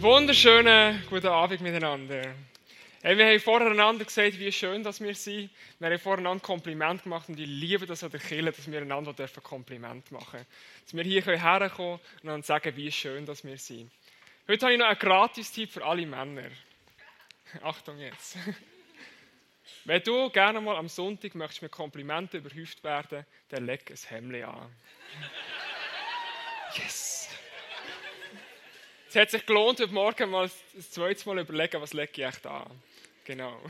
Wunderschönen guten Abend miteinander. Hey, wir haben voreinander gesagt, wie schön dass wir sind. Wir haben voreinander Kompliment gemacht und ich liebe das an der Kirche, dass wir einander dürfen Kompliment machen Dass wir hier herkommen und dann sagen, wie schön dass wir sind. Heute habe ich noch einen Gratis-Tipp für alle Männer. Achtung jetzt. Wenn du gerne mal am Sonntag möchtest mit Komplimenten überhäuft werden, dann leg ein Hemd an. Yes! Es hat sich gelohnt, heute Morgen mal das zweite Mal überlegen, was lege ich echt an. Genau.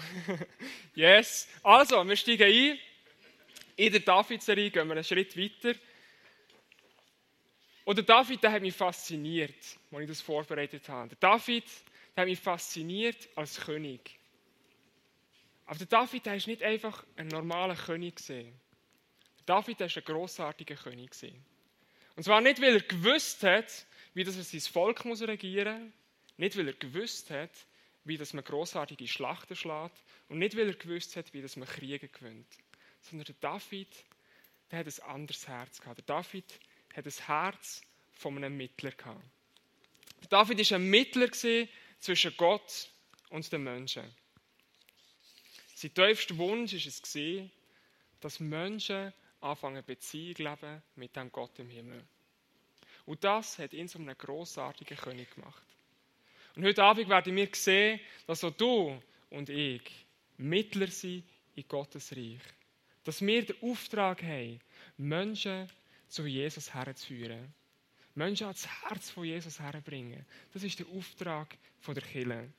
yes. Also, wir steigen ein. In der David-Serie gehen wir einen Schritt weiter. Und der David, der hat mich fasziniert, als ich das vorbereitet habe. Der David, der hat mich fasziniert als König. Aber der David, der ist nicht einfach ein normaler König gesehen. Der David, der ist ein großartiger König gesehen. Und zwar nicht, weil er gewusst hat, wie das er sein Volk muss regieren muss, nicht weil er gewusst hat, wie das man großartige Schlachten schlägt und nicht weil er gewusst hat, wie das man Kriege gewinnt, sondern der David, der hat ein anderes Herz gehabt. Der David hat das Herz von einem Mittler gehabt. Der David ist ein Mittler zwischen Gott und den Menschen. Sein tiefster Wunsch war es, dass Menschen anfangen, Beziehung leben mit dem Gott im Himmel. Und das hat ihn zu einem grossartigen König gemacht. Und heute Abend werden wir sehen, dass auch du und ich Mittler sind in Gottes Reich. Dass wir den Auftrag haben, Menschen zu Jesus herzuführen. Menschen ans Herz von Jesus herbringen. Das ist der Auftrag der Kirche.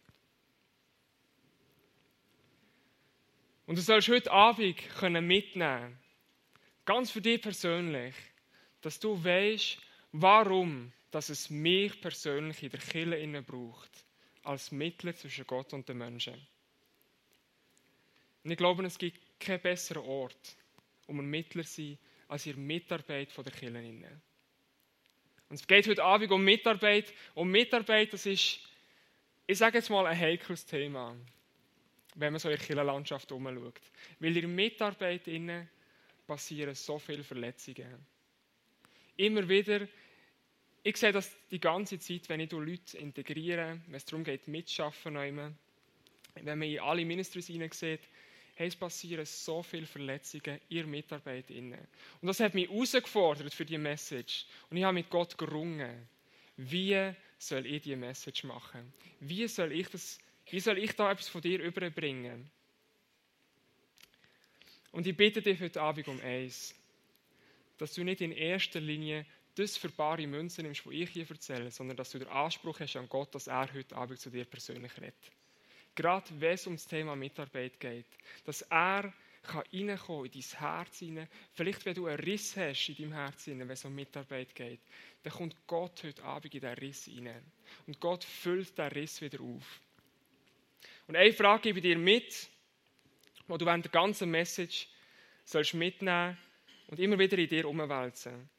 Und du sollst heute Abend mitnehmen können, ganz für dich persönlich, dass du weißt, warum dass es mich persönlich in der Kirche braucht, als Mittler zwischen Gott und den Menschen. Und ich glaube, es gibt keinen besseren Ort, um ein Mittler zu sein, als der Mitarbeit der Kirche. Und es geht heute Abend um Mitarbeit. Um Mitarbeit, das ist, ich sage jetzt mal, ein heikles Thema, wenn man so in der Kirchenlandschaft umschaut. Weil in Mitarbeit passieren so viele Verletzungen. Immer wieder ich sehe das die ganze Zeit, wenn ich Leute integriere, wenn es darum geht, mitschaffen, wenn man in alle Ministries hineinsieht, hey, es passieren so viele Verletzungen in Mitarbeit. Und das hat mich herausgefordert für die Message. Und ich habe mit Gott gerungen. Wie soll ich diese Message machen? Wie soll ich, das, wie soll ich da etwas von dir überbringen? Und ich bitte dich heute Abend um eins, dass du nicht in erster Linie das für bare Münzen nimmst, die ich hier erzähle, sondern dass du den Anspruch hast an Gott, dass er heute Abend zu dir persönlich redet. Gerade wenn es um das Thema Mitarbeit geht, dass er kann in dein Herz hinein. Vielleicht, wenn du einen Riss hast in deinem Herz hinein, wenn es um Mitarbeit geht, dann kommt Gott heute Abend in diesen Riss hinein. Und Gott füllt diesen Riss wieder auf. Und eine Frage gebe ich dir mit, die du während der ganzen Message sollst mitnehmen und immer wieder in dir umwälzen.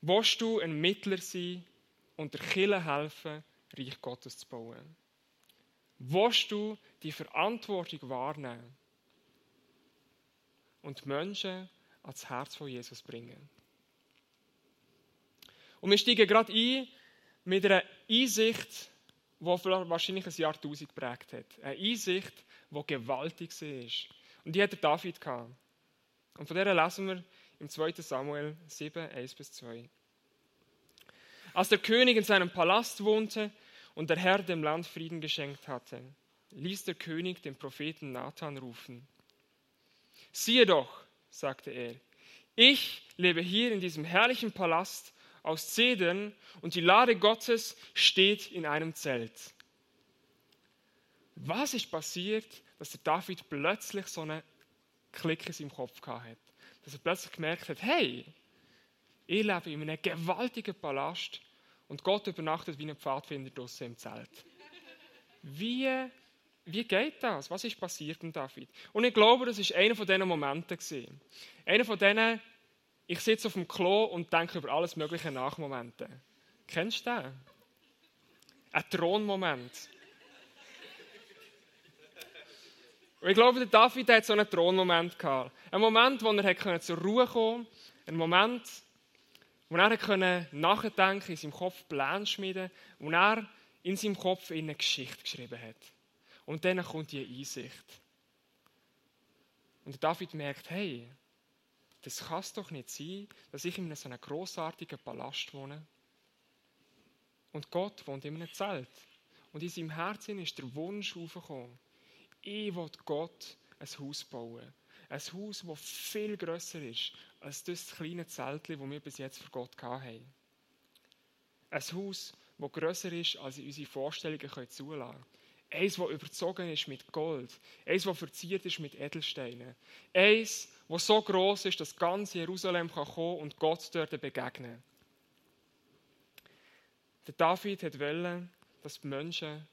Willst du ein Mittler sein und der Kirche helfen, Reich Gottes zu bauen? Willst du die Verantwortung wahrnehmen und Menschen ans Herz von Jesus bringen? Und wir steigen gerade ein mit einer Einsicht, die wahrscheinlich ein Jahrtausend geprägt hat. Eine Einsicht, die gewaltig war. Und die hat der David gehabt. Und von der lesen wir im 2. Samuel 7, 1 bis 2. Als der König in seinem Palast wohnte und der Herr dem Land Frieden geschenkt hatte, ließ der König den Propheten Nathan rufen. Siehe doch, sagte er, ich lebe hier in diesem herrlichen Palast aus Zedern und die Lade Gottes steht in einem Zelt. Was ist passiert, dass der David plötzlich so eine Klick in seinem Kopf hatte? Dass er plötzlich gemerkt hat, hey, ich lebe in einem gewaltigen Palast und Gott übernachtet wie ein Pfadfinder draussen im Zelt. Wie, wie geht das? Was ist passiert in David? Und ich glaube, das ist einer von diesen Momenten. Einer von diesen, ich sitze auf dem Klo und denke über alles Mögliche nach Momenten. Kennst du den? Ein Thronmoment. Und ich glaube, der David hat so einen Thronmoment gehabt. Ein Moment, wo er zur Ruhe kommen konnte. Ein Moment, wo er können nachdenken, in seinem Kopf Pläne schmieden, wo er in seinem Kopf eine Geschichte geschrieben hat. Und dann kommt die Einsicht. Und David merkt, hey, das kann es doch nicht sein, dass ich in so einem grossartigen Palast wohne. Und Gott wohnt in einem Zelt. Und in seinem Herzen ist der Wunsch aufgekommen, ich will Gott ein Haus bauen. Ein Haus, das viel grösser ist als das kleine Zelt, das wir bis jetzt für Gott hatten. Ein Haus, das grösser ist, als unsere Vorstellungen zulassen können. Eins, das überzogen ist mit Gold. Eins, das verziert ist mit Edelsteinen. Eins, das so groß ist, dass ganz Jerusalem kann kommen und Gott dort begegnen. Der David wollte, dass die Menschen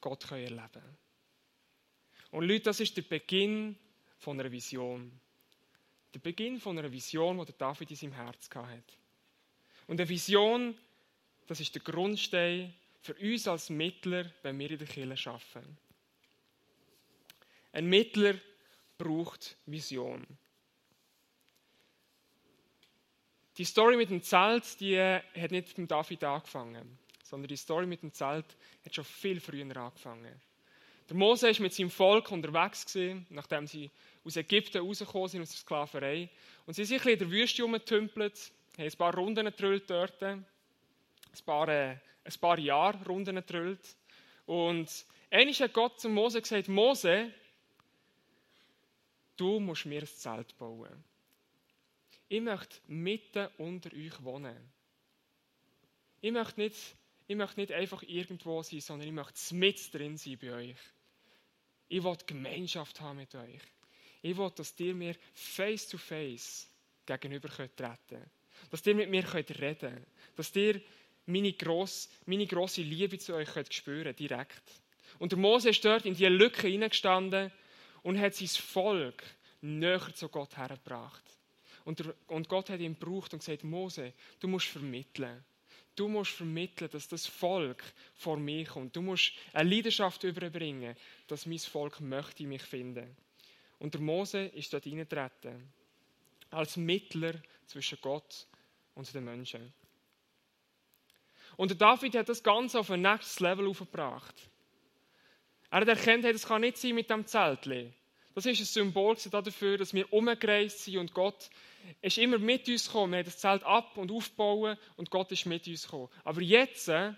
Gott erleben können. Und Leute, das ist der Beginn von einer Vision. Der Beginn von einer Vision, die David in seinem Herz hatte. Und eine Vision, das ist der Grundstein für uns als Mittler, wenn wir in der Kirche arbeiten. Ein Mittler braucht Vision. Die Story mit dem Zelt, die hat nicht mit David angefangen, sondern die Story mit dem Zelt hat schon viel früher angefangen. Der Mose ist mit seinem Volk unterwegs gewesen, nachdem sie aus Ägypten rausgekommen sind, aus der Sklaverei. Und sie sind ein in der Wüste herumgetümpelt, haben ein paar Runden getrüllt dort, ein paar, äh, ein paar Jahre Runden getrüllt. Und einmal hat Gott zu Mose gesagt, Mose, du musst mir ein Zelt bauen. Ich möchte mitten unter euch wohnen. Ich möchte nicht, ich möchte nicht einfach irgendwo sein, sondern ich möchte mit drin sein bei euch. Ich will Gemeinschaft haben mit euch. Ich will, dass ihr mir face to face gegenüber könnt treten Dass ihr mit mir könnt reden Dass ihr meine grosse, meine grosse Liebe zu euch könnt spüren direkt. Und der Mose ist dort in diese Lücke hineingestanden und hat sein Volk näher zu Gott hergebracht. Und, der, und Gott hat ihn gebraucht und gesagt, Mose, du musst vermitteln. Du musst vermitteln, dass das Volk vor mir kommt. Du musst eine Leidenschaft überbringen, dass mein Volk möchte mich finden. Und der Mose ist dort hineingetreten. Als Mittler zwischen Gott und den Menschen. Und der David hat das Ganze auf ein nächstes Level aufgebracht. Er hat erkannt, das kann nicht sein mit dem Zeltli. Das ist ein Symbol dafür, dass wir umgereist sind und Gott ist immer mit uns gekommen. Wir haben das Zelt ab und aufgebaut und Gott ist mit uns gekommen. Aber jetzt äh,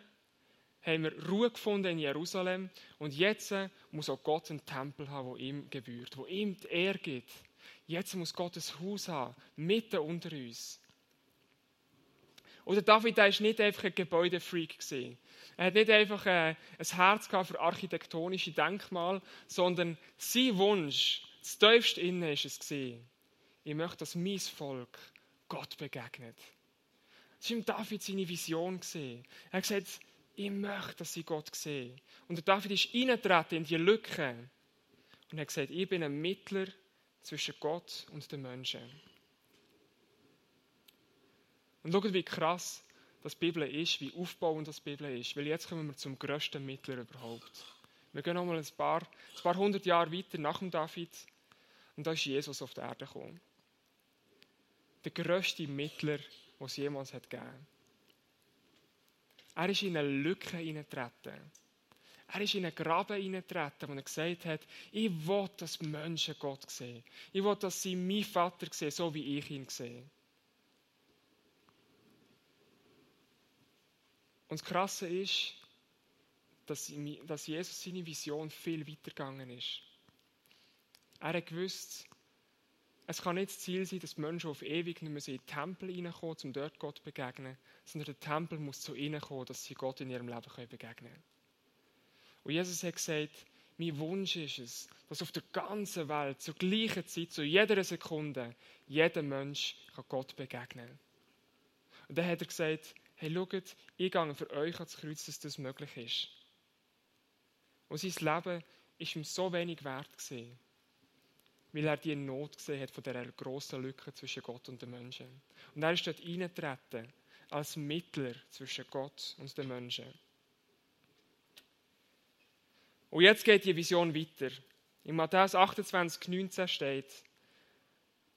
haben wir Ruhe gefunden in Jerusalem und jetzt äh, muss auch Gott einen Tempel haben, wo ihm gebührt, wo ihm die Ehre gibt. Jetzt muss Gott ein Haus haben, mitten unter uns. Oder David war nicht einfach ein Gebäudefreak. Er hat nicht einfach äh, ein Herz für architektonische Denkmale, sondern sein Wunsch, das tiefste Innen ist es gesehen ich möchte, dass mein Volk Gott begegnet. Das war David seine Vision. Er hat gesagt, ich möchte, dass sie Gott sehen. Und der David ist eingetreten in die Lücke und hat gesagt, ich bin ein Mittler zwischen Gott und den Menschen. Und schaut, wie krass das Bibel ist, wie aufbauend das Bibel ist. Weil jetzt kommen wir zum grössten Mittler überhaupt. Wir gehen nochmal ein paar, ein paar hundert Jahre weiter nach dem David. Und da ist Jesus auf die Erde gekommen der grösste Mittler, den es jemals hat gegeben Er ist in eine Lücke hineingetreten. Er ist in einen Graben hineingetreten, wo er gesagt hat, ich will, dass Menschen Gott sehen. Ich will, dass sie meinen Vater sehen, so wie ich ihn sehe. Und das Krasse ist, dass Jesus seine Vision viel weitergegangen ist. Er hat gewusst, es kann nicht das Ziel sein, dass Menschen auf ewig nicht mehr in den Tempel hineinkommen, um dort Gott zu begegnen, sondern der Tempel muss zu ihnen kommen, dass sie Gott in ihrem Leben begegnen können. Und Jesus hat gesagt, mein Wunsch ist es, dass auf der ganzen Welt zur gleichen Zeit, zu jeder Sekunde, jeder Mensch Gott begegnen kann. Und dann hat er gesagt, hey, schaut, ich gehe für euch ans Kreuz, dass das möglich ist. Und sein Leben ist ihm so wenig wert gesehen weil er die Not gesehen hat von dieser grossen Lücke zwischen Gott und den Menschen. Und er ist dort eingetreten als Mittler zwischen Gott und den Menschen. Und jetzt geht die Vision weiter. In Matthäus 28, 19 steht,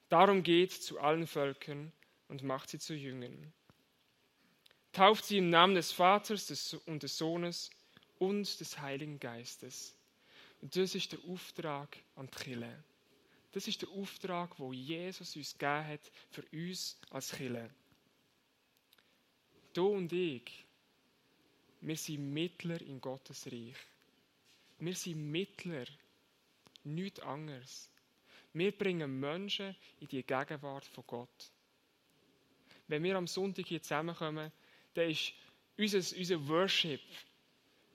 Darum geht zu allen Völkern und macht sie zu Jüngern tauft sie im Namen des Vaters und des Sohnes und des Heiligen Geistes. Und das ist der Auftrag an die Kirche. Das ist der Auftrag, wo Jesus uns gegeben hat für uns als Kirche. Du und ich, wir sind Mittler in Gottes Reich. Wir sind Mittler, nichts anderes. Wir bringen Menschen in die Gegenwart von Gott. Wenn wir am Sonntag hier zusammenkommen, dann ist unser, unser Worship,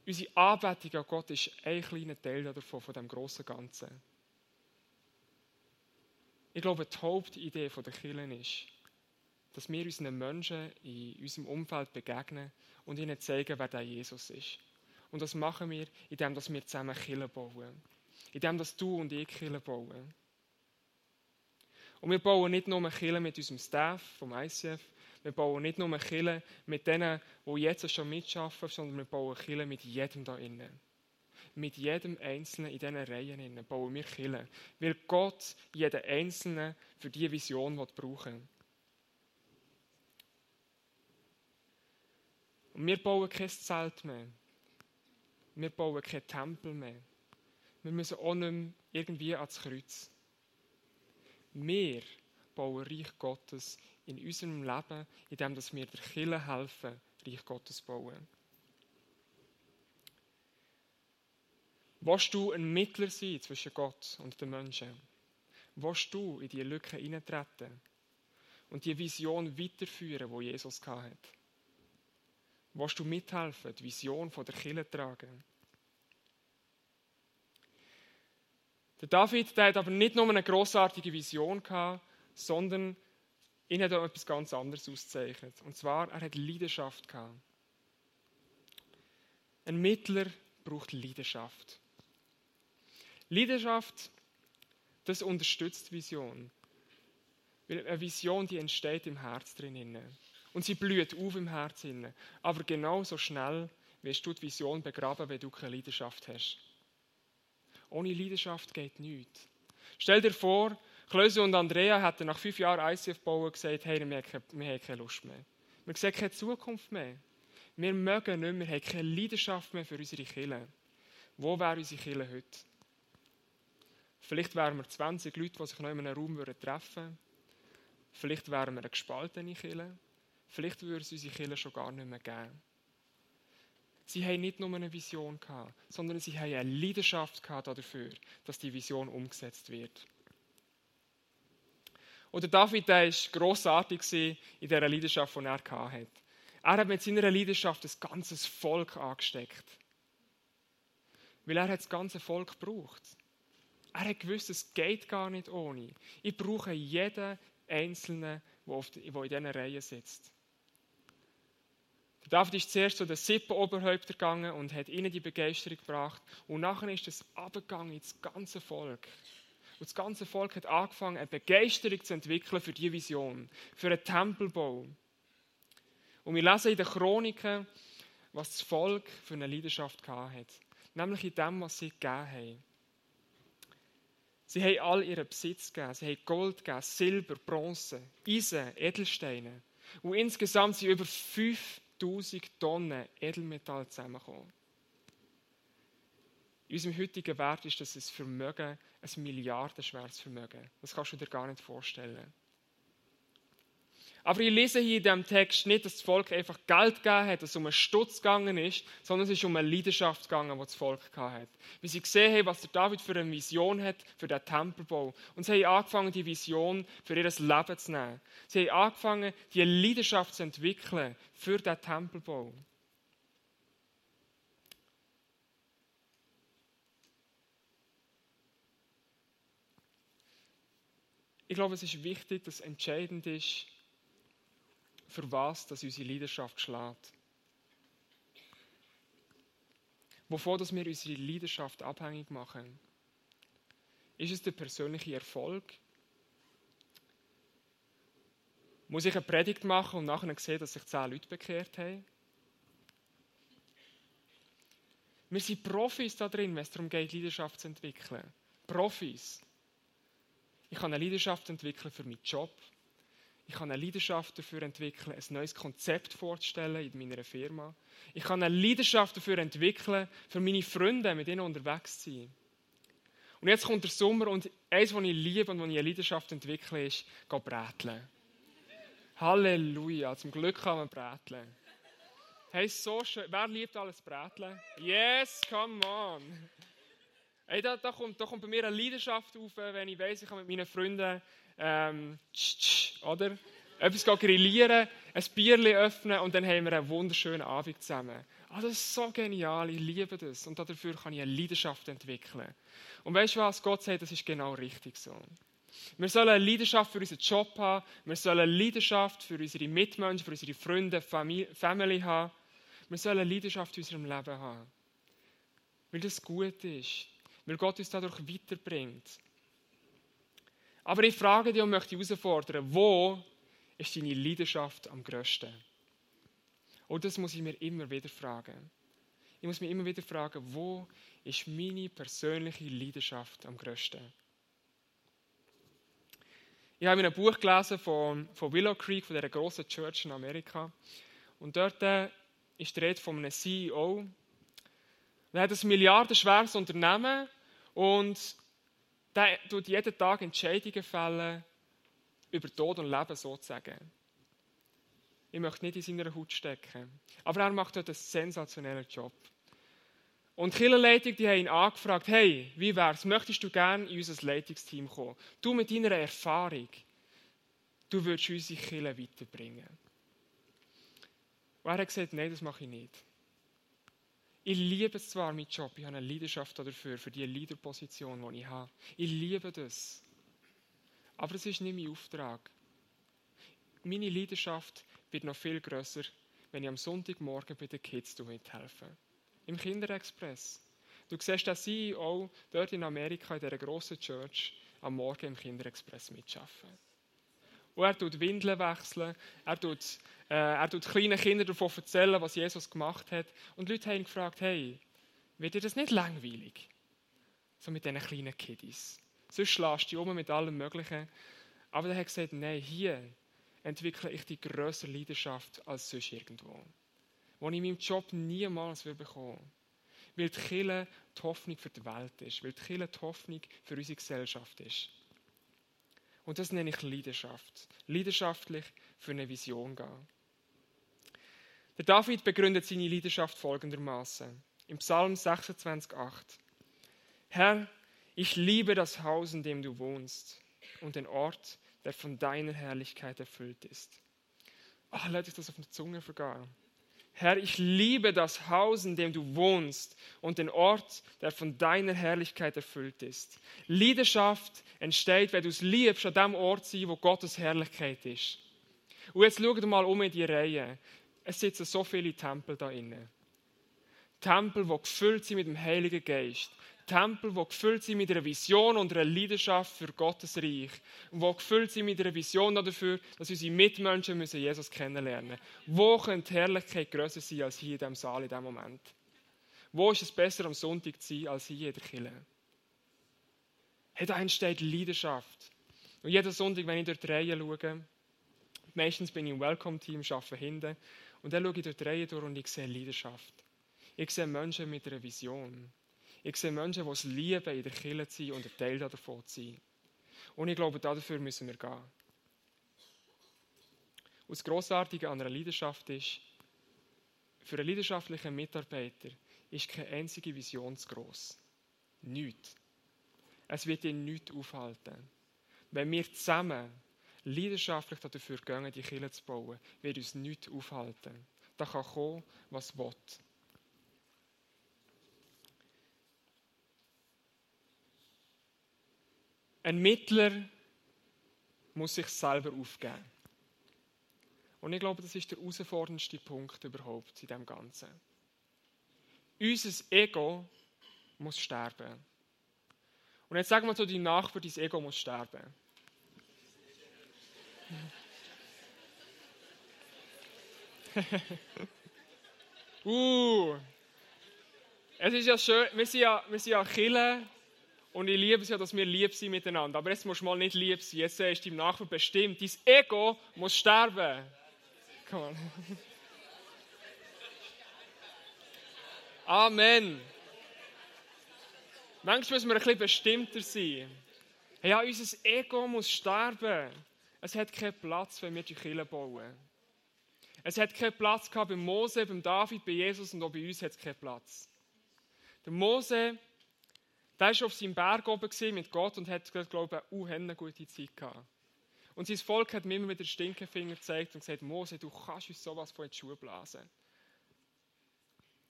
unsere Anbetung an Gott ist ein kleiner Teil davon, von dem großen Ganzen. Ich glaube, die Hauptidee der Kirche ist, dass wir unseren Menschen in unserem Umfeld begegnen und ihnen zeigen, wer der Jesus ist. Und das machen wir, indem wir zusammen Kirche bauen. Indem dass du und ich Kirche bauen. Und wir bauen nicht nur Kirche mit unserem Staff vom ICF, wir bauen nicht nur Kirche mit denen, die jetzt schon mitschaffen, sondern wir bauen Kirche mit jedem da innen. Mit jedem Einzelnen in diesen Reihen bauen wir Kirche. Weil Gott jeden Einzelnen für diese Vision brauchen will. Und wir bauen kein Zelt mehr. Wir bauen keinen Tempel mehr. Wir müssen auch nicht mehr irgendwie ans Kreuz. Wir bauen Reich Gottes in unserem Leben, indem wir der Kirche helfen, Reich Gottes zu bauen. Willst du ein Mittler sein zwischen Gott und den Menschen? Willst du in die Lücke hineintreten und die Vision weiterführen, wo Jesus hatte? Willst du mithelfen, die Vision der Kirche tragen? Der David der hat aber nicht nur eine großartige Vision gehabt, sondern ihn hat auch etwas ganz anderes ausgezeichnet. Und zwar, er hat Leidenschaft gehabt. Ein Mittler braucht Leidenschaft. Leidenschaft, das unterstützt Vision. Weil eine Vision, die entsteht im Herz drin. Und sie blüht auf im Herz. Aber genauso schnell wirst du die Vision begraben, wenn du keine Leidenschaft hast. Ohne Leidenschaft geht nichts. Stell dir vor, Klöse und Andrea hätten nach fünf Jahren ICF bauen gesagt, hey, wir haben keine Lust mehr. Wir sehen keine Zukunft mehr. Wir mögen nicht mehr, wir haben keine Leidenschaft mehr für unsere Kirche. Wo wäre unsere Kirche heute? Vielleicht wären wir 20 Leute, die sich noch in einem Raum treffen würden. Vielleicht wären wir eine gespaltene Kirche. Vielleicht würde es unsere Kirche schon gar nicht mehr geben. Sie haben nicht nur eine Vision gehabt, sondern sie haben eine Leidenschaft gehabt dafür, dass die Vision umgesetzt wird. Oder David, der war grossartig in dieser Leidenschaft, die er hatte. Er hat mit seiner Leidenschaft das ganze Volk angesteckt. Weil er hat das ganze Volk gebraucht. Er hat gewusst, es geht gar nicht ohne. Ich brauche jeden Einzelnen, der in dieser Reihe sitzt. David ist zuerst zu den sieben Oberhäuptern gegangen und hat ihnen die Begeisterung gebracht. Und nachher ist es abgegangen ins ganze Volk. Und das ganze Volk hat angefangen, eine Begeisterung zu entwickeln für diese Vision, für einen Tempelbau. Und wir lesen in den Chroniken, was das Volk für eine Leidenschaft hatte. Nämlich in dem, was sie gegeben haben. Sie haben all ihren Besitz gegeben. Sie haben Gold gegeben, Silber, Bronze, Eisen, Edelsteine. Und insgesamt sind über 5 1000 Tonnen Edelmetall zusammenkommen. In unserem heutigen Wert ist das ein Vermögen, ein milliardenschweres Vermögen. Das kannst du dir gar nicht vorstellen. Aber ich lese hier in diesem Text nicht, dass das Volk einfach Geld gegeben hat, dass es um einen Stutz gegangen ist, sondern es ist um eine Leidenschaft gegangen, die das Volk hat. Wie sie gesehen haben, was der David für eine Vision hat für den Tempelbau. Und sie haben angefangen, die Vision für ihr Leben zu nehmen. Sie haben angefangen, die Leidenschaft zu entwickeln für den Tempelbau. Ich glaube, es ist wichtig, dass entscheidend ist, für was dass unsere Leidenschaft schlägt. Wovon dass wir unsere Leidenschaft abhängig machen. Ist es der persönliche Erfolg? Muss ich eine Predigt machen und nachher sehen, dass sich zehn Leute bekehrt haben? Wir sind Profis da drin, wenn es darum geht, Leidenschaft zu entwickeln. Profis. Ich kann eine Leidenschaft entwickeln für meinen Job, Ich kann eine Leidenschaft dafür entwickeln, ein neues Konzept vorzustellen in meiner Firma. Ich kann eine Leidenschaft dafür entwickeln, für meine Freunde, mit ihnen unterwegs zu sein. Und jetzt kommt der Sommer und eins, was ich liebe und was ich eine Leidenschaft entwickle, ist, gehen bräteln. Halleluja, zum Glück kann man bräteln. Hey, so schön. Wer liebt alles bräteln? Yes, come on. Hey, da, da, kommt, da kommt bei mir eine Leidenschaft auf, wenn ich weiß, ich kann mit meinen Freunden ähm, tsch, tsch, oder? etwas grillieren, ein Bierchen öffnen und dann haben wir einen wunderschönen Abend zusammen. Ah, das ist so genial, ich liebe das. Und dafür kann ich eine Leidenschaft entwickeln. Und weißt du was? Gott sagt, das ist genau richtig so. Wir sollen eine Leidenschaft für unseren Job haben, wir sollen eine Leidenschaft für unsere Mitmenschen, für unsere Freunde, Familie haben. Wir sollen eine Leidenschaft in unserem Leben haben. Weil das gut ist. Weil Gott uns dadurch weiterbringt. Aber ich frage dich und möchte herausfordern, wo ist deine Leidenschaft am grössten? Und das muss ich mir immer wieder fragen. Ich muss mir immer wieder fragen, wo ist meine persönliche Leidenschaft am grössten? Ich habe in einem Buch gelesen von, von Willow Creek, von dieser grossen Church in Amerika. Und dort äh, ist die Rede von einem CEO. Er hat ein milliardenschweres Unternehmen und der tut jeden Tag Entscheidungen fällen über Tod und Leben sozusagen. Ich möchte nicht in seiner Haut stecken. Aber er macht dort einen sensationellen Job. Und die Kirchenleitung, die haben ihn angefragt, hey, wie wär's, möchtest du gerne in unser Leitungsteam kommen? Du mit deiner Erfahrung, du würdest unsere Kirche weiterbringen. Und er hat gesagt, nein, das mache ich nicht. Ich liebe es zwar, meinen Job, ich habe eine Leidenschaft dafür, für die Leaderposition, die ich habe. Ich liebe das. Aber es ist nicht mein Auftrag. Meine Leidenschaft wird noch viel grösser, wenn ich am Sonntagmorgen bei den Kids mithelfe. Im Kinderexpress. Du siehst den CEO dort in Amerika in dieser grossen Church am Morgen im Kinderexpress mitschaffen. Und er tut Windeln wechseln, er tut, er tut kleinen Kindern davon erzählen, was Jesus gemacht hat. Und Leute haben ihn gefragt, hey, wird dir das nicht langweilig? So mit diesen kleinen Kiddies. Sonst schlägst du um mit allem Möglichen. Aber er hat gesagt, nein, hier entwickle ich die größere Leidenschaft als sonst irgendwo. Wo ich in meinem Job niemals bekommen will. Weil die Kirche die Hoffnung für die Welt ist. Weil die Kirche die Hoffnung für unsere Gesellschaft ist. Und das nenne ich Leidenschaft. Leidenschaftlich für eine Vision gehen. Der David begründet seine Leidenschaft folgendermaßen. Im Psalm 26,8. Herr, ich liebe das Haus, in dem du wohnst und den Ort, der von deiner Herrlichkeit erfüllt ist. Ach, oh, lass ich das auf der Zunge vergehen. Herr, ich liebe das Haus, in dem du wohnst und den Ort, der von deiner Herrlichkeit erfüllt ist. Leidenschaft entsteht, wenn du es liebst, an dem Ort sein, wo Gottes Herrlichkeit ist. Und jetzt schau mal um in die Reihe. Es sitzen so viele Tempel da innen. Tempel, die gefüllt sind mit dem Heiligen Geist. Tempel, die gefüllt sind mit einer Vision und einer Leidenschaft für Gottes Reich. Und die gefüllt sind mit einer Vision dafür, dass unsere Mitmenschen müssen Jesus kennenlernen müssen. Wo könnte Herrlichkeit grösser sein als hier in diesem Saal in diesem Moment? Wo ist es besser, am Sonntag zu sein, als hier in der Kirche? Hey, da entsteht Leidenschaft. Und jeden Sonntag, wenn ich durch die Reihe schaue, meistens bin ich im Welcome-Team, arbeite hinten, und dann schaue ich durch die Reihe durch und ich sehe Leidenschaft. Ich sehe Menschen mit einer Vision. Ich sehe Menschen, die es lieben, in der Kirche zu sein und ein Teil davon zu sein. Und ich glaube, dafür müssen wir gehen. Und das Grossartige an einer Leidenschaft ist, für einen leidenschaftlichen Mitarbeiter ist keine einzige Vision zu gross. Nichts. Es wird ihn nichts aufhalten. Wenn wir zusammen leidenschaftlich dafür gehen, die Kirche zu bauen, wird uns nichts aufhalten. Da kann kommen, was will. Ein Mittler muss sich selber aufgeben. Und ich glaube, das ist der herausforderndste Punkt überhaupt in dem Ganzen. Unser Ego muss sterben. Und jetzt sagen wir zu deinem Nachbarn, dein Ego muss sterben. uh, es ist ja schön, wir sind ja, wir sind ja Chile Und ich liebe es ja, dass wir lieb sind miteinander. Aber jetzt musst du mal nicht lieb sein. Jetzt ist deinem Nachbar bestimmt. Dein Ego muss sterben. Come on. Amen. Manchmal müssen wir ein bisschen bestimmter sein. Ja, unser Ego muss sterben. Es hat keinen Platz, wenn wir die Kirche bauen. Es hat keinen Platz gehabt bei Mose, beim David, bei Jesus und auch bei uns hat es keinen Platz. Der Mose, der war auf seinem Berg oben mit Gott und hat, glaube ich, eine gute Zeit gehabt. Und sein Volk hat mir immer mit den Stinkefinger gezeigt und gesagt, Mose, du kannst uns sowas von in die Schuhe blasen.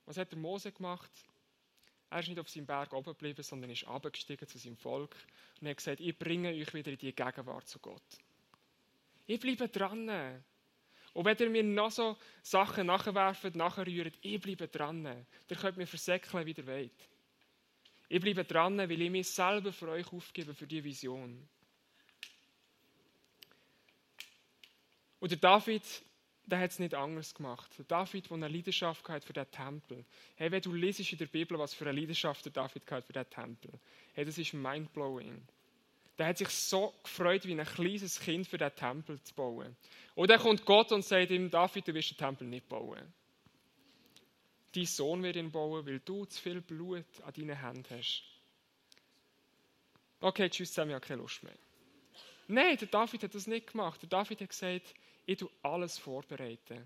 Was hat der Mose gemacht? Er ist nicht auf seinem Berg oben geblieben, sondern ist abgestiegen zu seinem Volk und hat gesagt, ich bringe euch wieder in die Gegenwart zu Gott. Ich bleibe dran. Und wenn ihr mir noch so Sachen nachwerft, nachrührt, ich bleibe dran. Ihr könnt mir versäckeln, wie ihr wollt. Ich bleibe dran, weil ich mich selber für euch aufgebe, für die Vision. Und der David, der hat es nicht anders gemacht. Der David, der eine Leidenschaft hatte für den Tempel. Hey, wenn du liest in der Bibel, was für eine Leidenschaft der David hatte für den Tempel. Hey, das ist mindblowing. Der hat sich so gefreut, wie ein kleines Kind für den Tempel zu bauen. Und dann kommt Gott und sagt ihm, David, du wirst den Tempel nicht bauen. Dein Sohn wird ihn bauen, weil du zu viel Blut an deinen Händen hast. Okay, tschüss zusammen, ich habe keine Lust mehr. Nein, der David hat das nicht gemacht. Der David hat gesagt, ich tue alles vorbereiten.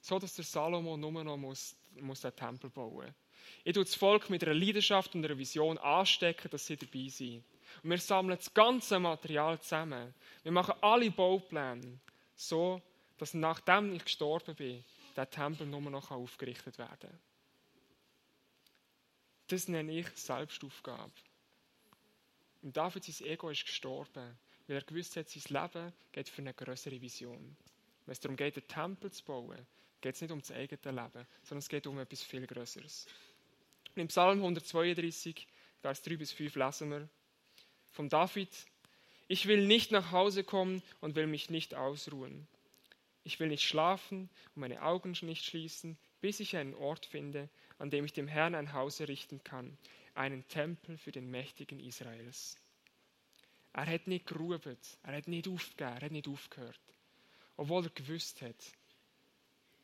So, dass der Salomo nur noch muss, muss den Tempel bauen muss. Ich tue das Volk mit einer Leidenschaft und einer Vision anstecken, dass sie dabei sind. Und wir sammeln das ganze Material zusammen. Wir machen alle Baupläne so, dass nachdem ich gestorben bin, der Tempel nur noch aufgerichtet werden kann. Das nenne ich Selbstaufgabe. Und David, sein Ego ist gestorben, weil er gewusst hat, sein Leben geht für eine größere Vision. Wenn es darum geht, einen Tempel zu bauen, geht es nicht um das eigene Leben, sondern es geht um etwas viel Größeres. Und im Psalm 132, Vers 3 bis 5 lesen wir, von David, ich will nicht nach Hause kommen und will mich nicht ausruhen. Ich will nicht schlafen und meine Augen nicht schließen, bis ich einen Ort finde, an dem ich dem Herrn ein Haus errichten kann, einen Tempel für den Mächtigen Israels. Er hat nicht geruht, er hat nicht aufgegeben, er hat nicht aufgehört. Obwohl er gewusst hat,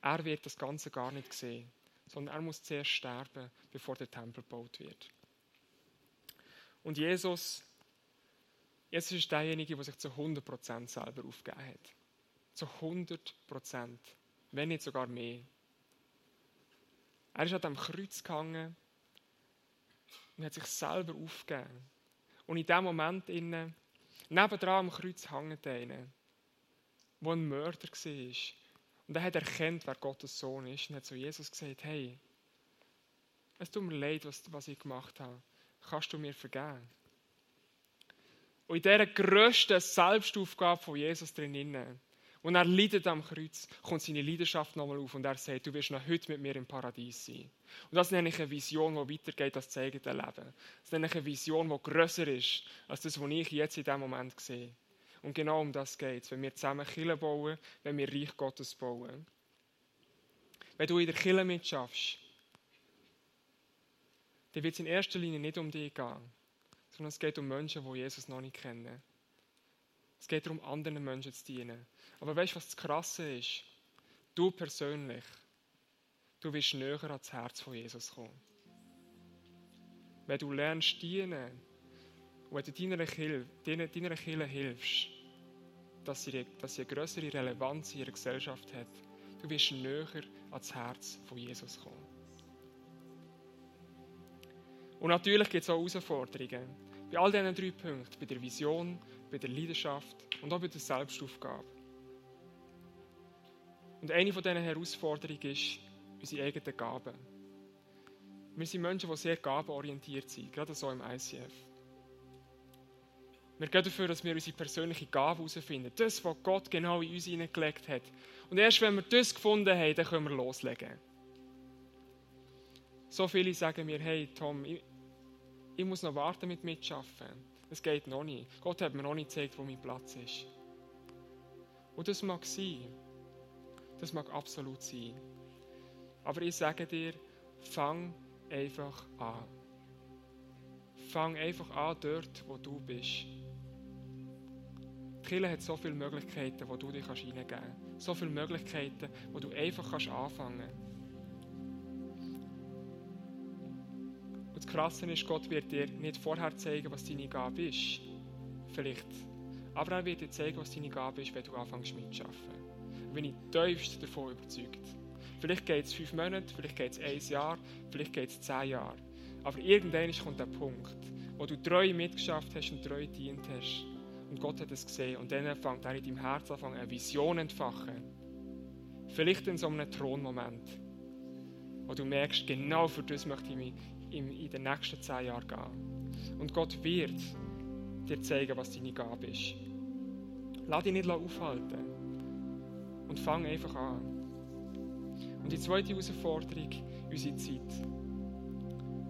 er wird das Ganze gar nicht sehen, sondern er muss zuerst sterben, bevor der Tempel gebaut wird. Und Jesus Jesus ist derjenige, der sich zu 100% selber aufgegeben hat. Zu 100%. Wenn nicht sogar mehr. Er ist an dem Kreuz gehangen und hat sich selber aufgegeben. Und in dem Moment innen, nebendran am Kreuz hängt einer, der ein Mörder war. Und er hat erkannt, wer Gottes Sohn ist und hat zu Jesus gesagt, hey, es tut mir leid, was, was ich gemacht habe. Kannst du mir vergeben? Und in dieser grössten Selbstaufgabe von Jesus drin, und er leidet am Kreuz, kommt seine Leidenschaft nochmal auf und er sagt, du wirst noch heute mit mir im Paradies sein. Und das nenne ich eine Vision, die weitergeht als das eigene Leben. Das nenne ich eine Vision, die grösser ist, als das, was ich jetzt in diesem Moment sehe. Und genau um das geht es, wenn wir zusammen Kirche bauen, wenn wir Reich Gottes bauen. Wenn du in der Kirche mitschaffst, dann wird es in erster Linie nicht um dich gehen sondern es geht um Menschen, die Jesus noch nicht kennen. Es geht darum, anderen Menschen zu dienen. Aber weißt du, was das Krasse ist? Du persönlich, du wirst näher ans Herz von Jesus kommen. Wenn du lernst dienen und wenn du deiner Kirche, deiner, Kirche hilfst, dass sie, dass sie eine größere Relevanz in ihrer Gesellschaft hat, du wirst näher ans Herz von Jesus kommen. Und natürlich gibt es auch Herausforderungen. Bei all diesen drei Punkten, bei der Vision, bei der Leidenschaft und auch bei der Selbstaufgabe. Und eine von diesen Herausforderungen ist unsere eigenen Gaben. Wir sind Menschen, die sehr gabenorientiert sind, gerade so im ICF. Wir gehen dafür, dass wir unsere persönliche Gabe herausfinden. Das, was Gott genau in uns hineingelegt hat. Und erst wenn wir das gefunden haben, dann können wir loslegen. So viele sagen mir, hey Tom, ich muss noch warten mit mitschaffen. Es geht noch nicht. Gott hat mir noch nicht gezeigt, wo mein Platz ist. Und das mag sein. Das mag absolut sein. Aber ich sage dir, fang einfach an. fang einfach an dort, wo du bist. Die Kirche hat so viele Möglichkeiten, wo du dich hineingeben kannst. So viele Möglichkeiten, wo du einfach anfangen kannst. Krasse ist, Gott wird dir nicht vorher zeigen, was deine Gabe ist. Vielleicht. Aber er wird dir zeigen, was deine Gabe ist, wenn du anfängst mitzuarbeiten. Bin ich tiefst davon überzeugt. Vielleicht geht es fünf Monate, vielleicht geht es ein Jahr, vielleicht geht es zehn Jahre. Aber irgendwann kommt der Punkt, wo du treu mitgeschafft hast und treu dient hast. Und Gott hat es gesehen. Und dann fängt er in deinem Herz an, eine Vision zu entfachen. Vielleicht in so einem Thronmoment, wo du merkst, genau für das möchte ich mich in, in den nächsten zehn Jahren gehen. Und Gott wird dir zeigen, was deine Gabe ist. Lass dich nicht aufhalten. Und fang einfach an. Und die zweite Herausforderung, unsere Zeit.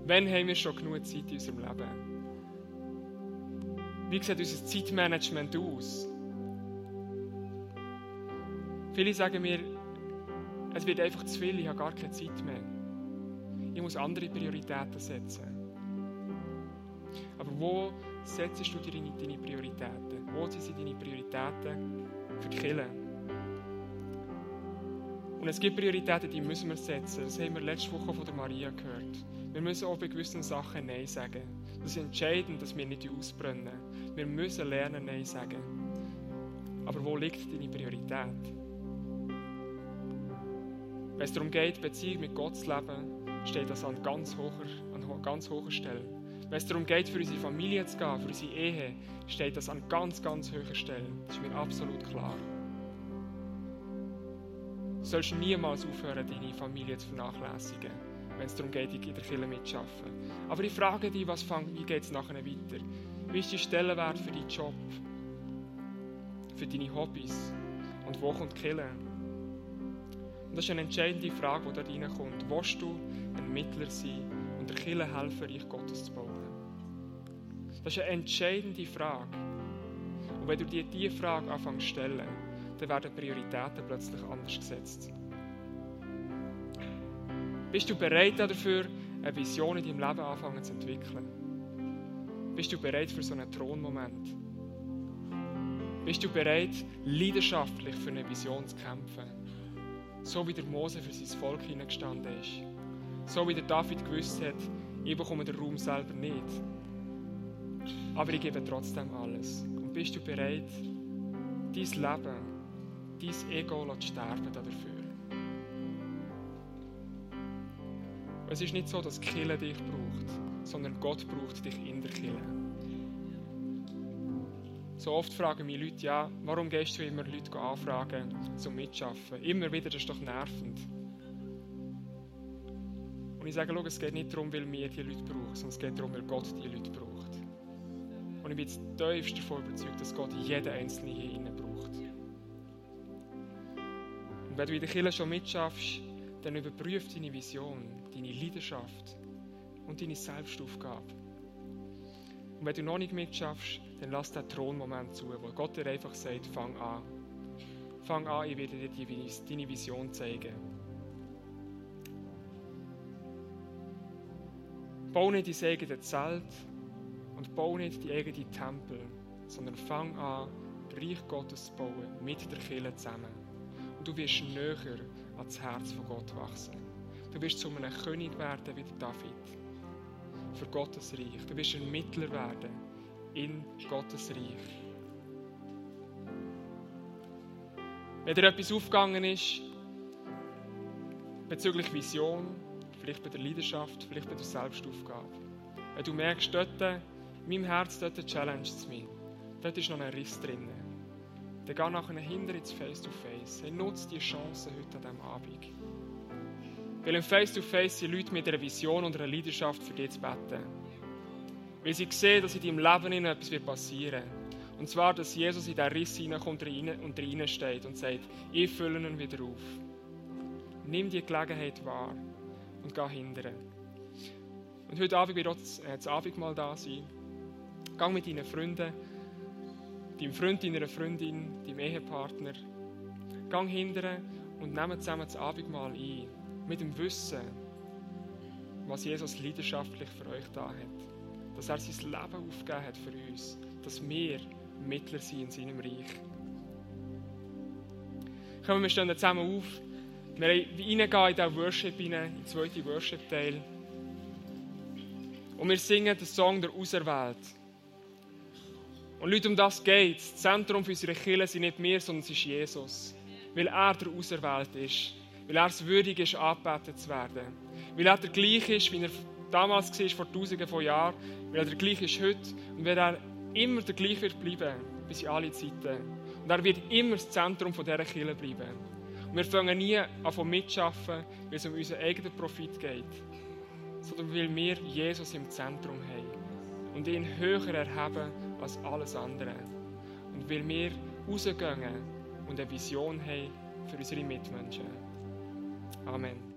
Wann haben wir schon genug Zeit in unserem Leben? Wie sieht unser Zeitmanagement aus? Viele sagen mir, es wird einfach zu viel, ich habe gar keine Zeit mehr. Ich muss andere Prioritäten setzen. Aber wo setzt du deine, deine Prioritäten? Wo sind deine Prioritäten für die Kirche? Und es gibt Prioritäten, die müssen wir setzen. Das haben wir letzte Woche von der Maria gehört. Wir müssen auch bei gewissen Sachen Nein sagen. Das ist entscheidend, dass wir nicht ausbrennen. Wir müssen lernen, Nein sagen. Aber wo liegt deine Priorität? Wenn es darum geht, Beziehung mit Gott zu leben, steht das an ganz hoher, an ganz hoher Stelle. Wenn es darum geht, für unsere Familie zu gehen, für unsere Ehe, steht das an ganz, ganz hoher Stelle. Das ist mir absolut klar. Du sollst niemals aufhören, deine Familie zu vernachlässigen, wenn es darum geht, in der Kirche mitzuarbeiten. Aber ich frage dich, was fang, wie geht es nachher weiter? Wie ist der Stellenwert für deinen Job? Für deine Hobbys? Und wo kommt die Kirche? Und das ist eine entscheidende Frage, die dort reinkommt. Willst du ein Mittler sein und der Kirche helfen, Reich Gottes zu bauen? Das ist eine entscheidende Frage. Und wenn du dir diese Frage anfängst zu stellen, dann werden Prioritäten plötzlich anders gesetzt. Bist du bereit dafür, eine Vision in deinem Leben anfangen zu entwickeln? Bist du bereit für so einen Thronmoment? Bist du bereit, leidenschaftlich für eine Vision zu kämpfen? So wie der Mose für sein Volk hineingestanden ist. So wie der David gewusst hat, ich bekomme den Raum selber nicht. Aber ich gebe trotzdem alles. Und bist du bereit, dein Leben, dein Ego zu sterben dafür? Es ist nicht so, dass Kille dich braucht, sondern Gott braucht dich in der Kille. So oft fragen mich Leute, ja, warum gehst du immer Leute anfragen zum Mitschaffen? Immer wieder, das ist doch nervend. Und ich sage, es geht nicht darum, weil wir die Leute brauchen, sondern es geht darum, weil Gott die Leute braucht. Und ich bin jetzt tiefst davon überzeugt, dass Gott jeden Einzelnen hier innen braucht. Und wenn du in der Kirche schon mitschaffst, dann überprüf deine Vision, deine Leidenschaft und deine Selbstaufgabe. Und wenn du noch nicht mitschaffst, dann lass den Thronmoment zu, wo Gott dir einfach sagt, fang an. Fang an, ich werde dir deine Vision zeigen. Bau nicht dein eigenes Zelt und bau nicht die eigenen Tempel, sondern fang an, Reich Gottes zu bauen, mit der Kirche zusammen. Und du wirst näher ans Herz von Gott wachsen. Du wirst zu einem König werden wie David. Für Gottes Reich. Du wirst ein Mittler werden in Gottes Reich. Wenn dir etwas aufgegangen ist, bezüglich Vision, vielleicht bei der Leidenschaft, vielleicht bei der Selbstaufgabe, wenn du merkst, dort, in meinem Herz, dort challenge es mich, dort ist noch ein Riss drin, dann geh nachher hinter ins Face-to-Face. Nutze die Chance heute an diesem Abend. Weil im Face-to-Face sind Leute mit einer Vision und einer Leidenschaft für dich zu beten. Weil sie sehen, dass in deinem Leben etwas passieren wird. Und zwar, dass Jesus in diesen Riss hineinkommt und rein steht und sagt, ich fülle ihn wieder auf. Nimm die Gelegenheit wahr und geh hindern. Und heute Abend wird auch das Abendmahl da sein. Geh mit deinen Freunden, deinem Freund, deiner Freundin, deinem Ehepartner. Geh hindern und nimm zusammen das Abendmahl ein. Mit dem Wissen, was Jesus leidenschaftlich für euch da hat dass er sein Leben aufgegeben hat für uns, dass wir Mittler sind in seinem Reich. Kommen wir stehen zusammen auf. Wir reingehen in diesen Worship hinein, in den zweiten Worship-Teil. Und wir singen den Song der Auserwählt. Und Leute, um das geht Das Zentrum für unsere Kirche sind nicht wir, sondern es ist Jesus. Weil er der Auserwählt ist. Weil er es würdig ist, angebetet zu werden. Weil er der gleiche ist, wie er damals war, vor tausenden von Jahren. Weil er der gleiche ist heute. Und weil er immer der gleiche wird bleiben, bis in alle Zeiten. Und er wird immer das Zentrum dieser Kirche bleiben. Und wir fangen nie an mitschaffen, weil es um unseren eigenen Profit geht, sondern weil wir Jesus im Zentrum haben und ihn höher erheben als alles andere. Und weil wir rausgehen und eine Vision haben für unsere Mitmenschen. Amen.